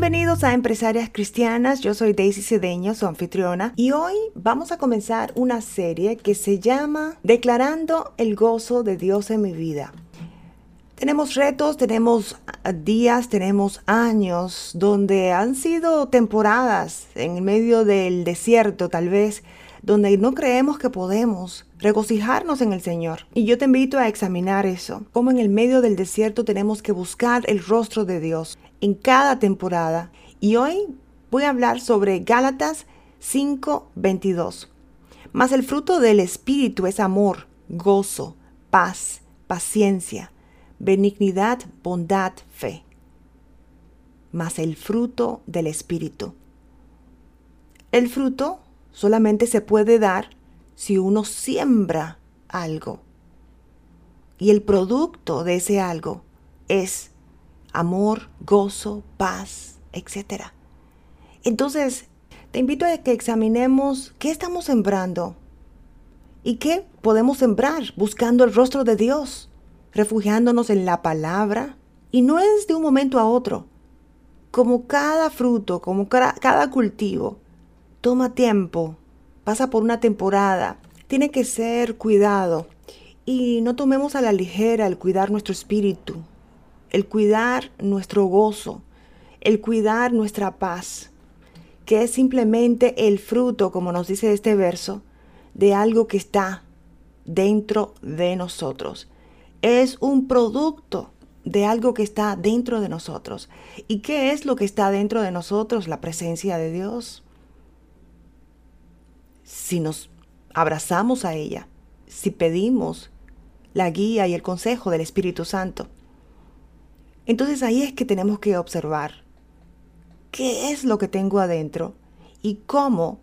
Bienvenidos a Empresarias Cristianas, yo soy Daisy Cedeño, su anfitriona, y hoy vamos a comenzar una serie que se llama Declarando el gozo de Dios en mi vida. Tenemos retos, tenemos días, tenemos años donde han sido temporadas en medio del desierto tal vez, donde no creemos que podemos regocijarnos en el Señor. Y yo te invito a examinar eso, cómo en el medio del desierto tenemos que buscar el rostro de Dios en cada temporada. Y hoy voy a hablar sobre Gálatas 5:22. Mas el fruto del Espíritu es amor, gozo, paz, paciencia, benignidad, bondad, fe. Mas el fruto del Espíritu. El fruto solamente se puede dar si uno siembra algo. Y el producto de ese algo es amor, gozo, paz, etc. Entonces, te invito a que examinemos qué estamos sembrando y qué podemos sembrar buscando el rostro de Dios, refugiándonos en la palabra. Y no es de un momento a otro. Como cada fruto, como cada cultivo, toma tiempo, pasa por una temporada, tiene que ser cuidado. Y no tomemos a la ligera el cuidar nuestro espíritu, el cuidar nuestro gozo, el cuidar nuestra paz, que es simplemente el fruto, como nos dice este verso, de algo que está dentro de nosotros. Es un producto de algo que está dentro de nosotros. ¿Y qué es lo que está dentro de nosotros? La presencia de Dios. Si nos abrazamos a ella, si pedimos la guía y el consejo del Espíritu Santo, entonces ahí es que tenemos que observar qué es lo que tengo adentro y cómo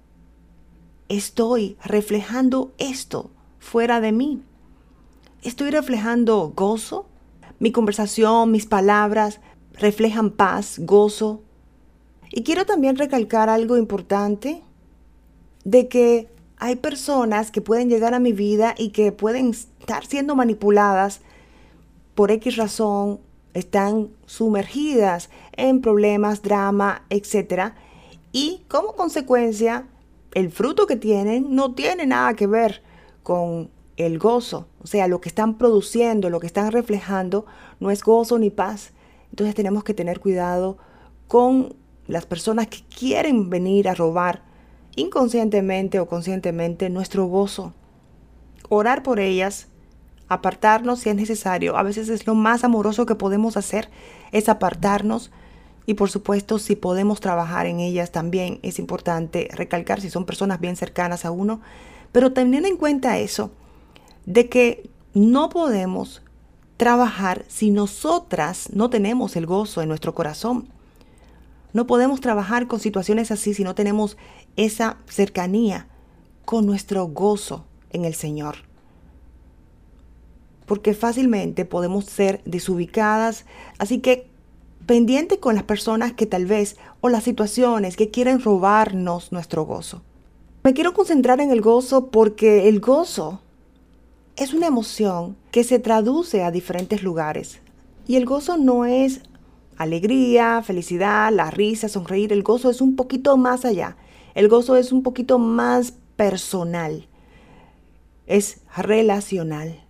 estoy reflejando esto fuera de mí. Estoy reflejando gozo. Mi conversación, mis palabras reflejan paz, gozo. Y quiero también recalcar algo importante de que hay personas que pueden llegar a mi vida y que pueden estar siendo manipuladas por X razón están sumergidas en problemas, drama, etc. Y como consecuencia, el fruto que tienen no tiene nada que ver con el gozo. O sea, lo que están produciendo, lo que están reflejando, no es gozo ni paz. Entonces tenemos que tener cuidado con las personas que quieren venir a robar inconscientemente o conscientemente nuestro gozo. Orar por ellas apartarnos si es necesario. A veces es lo más amoroso que podemos hacer, es apartarnos. Y por supuesto, si podemos trabajar en ellas también es importante recalcar si son personas bien cercanas a uno. Pero teniendo en cuenta eso, de que no podemos trabajar si nosotras no tenemos el gozo en nuestro corazón. No podemos trabajar con situaciones así si no tenemos esa cercanía con nuestro gozo en el Señor porque fácilmente podemos ser desubicadas. Así que pendiente con las personas que tal vez o las situaciones que quieren robarnos nuestro gozo. Me quiero concentrar en el gozo porque el gozo es una emoción que se traduce a diferentes lugares. Y el gozo no es alegría, felicidad, la risa, sonreír. El gozo es un poquito más allá. El gozo es un poquito más personal. Es relacional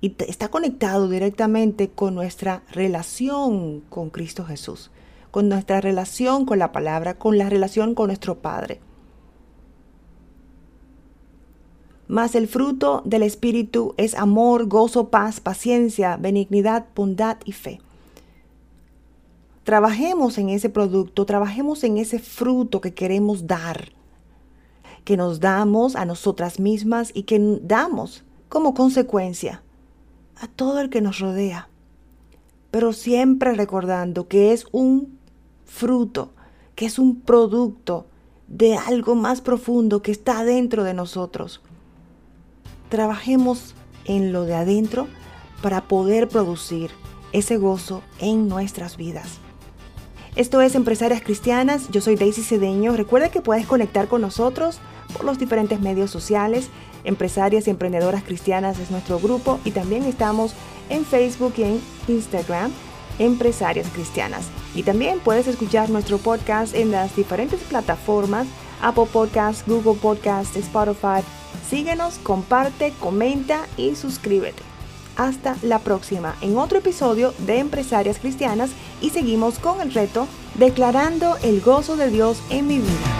y está conectado directamente con nuestra relación con Cristo Jesús, con nuestra relación con la palabra, con la relación con nuestro Padre. Mas el fruto del Espíritu es amor, gozo, paz, paciencia, benignidad, bondad y fe. Trabajemos en ese producto, trabajemos en ese fruto que queremos dar, que nos damos a nosotras mismas y que damos como consecuencia a todo el que nos rodea, pero siempre recordando que es un fruto, que es un producto de algo más profundo que está dentro de nosotros. Trabajemos en lo de adentro para poder producir ese gozo en nuestras vidas. Esto es Empresarias Cristianas, yo soy Daisy Cedeño. Recuerda que puedes conectar con nosotros por los diferentes medios sociales Empresarias y Emprendedoras Cristianas es nuestro grupo y también estamos en Facebook y en Instagram, Empresarias Cristianas. Y también puedes escuchar nuestro podcast en las diferentes plataformas, Apple Podcasts, Google Podcasts, Spotify. Síguenos, comparte, comenta y suscríbete. Hasta la próxima en otro episodio de Empresarias Cristianas y seguimos con el reto Declarando el gozo de Dios en mi vida.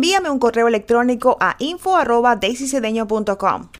envíame un correo electrónico a info arroba daisycedeño.com.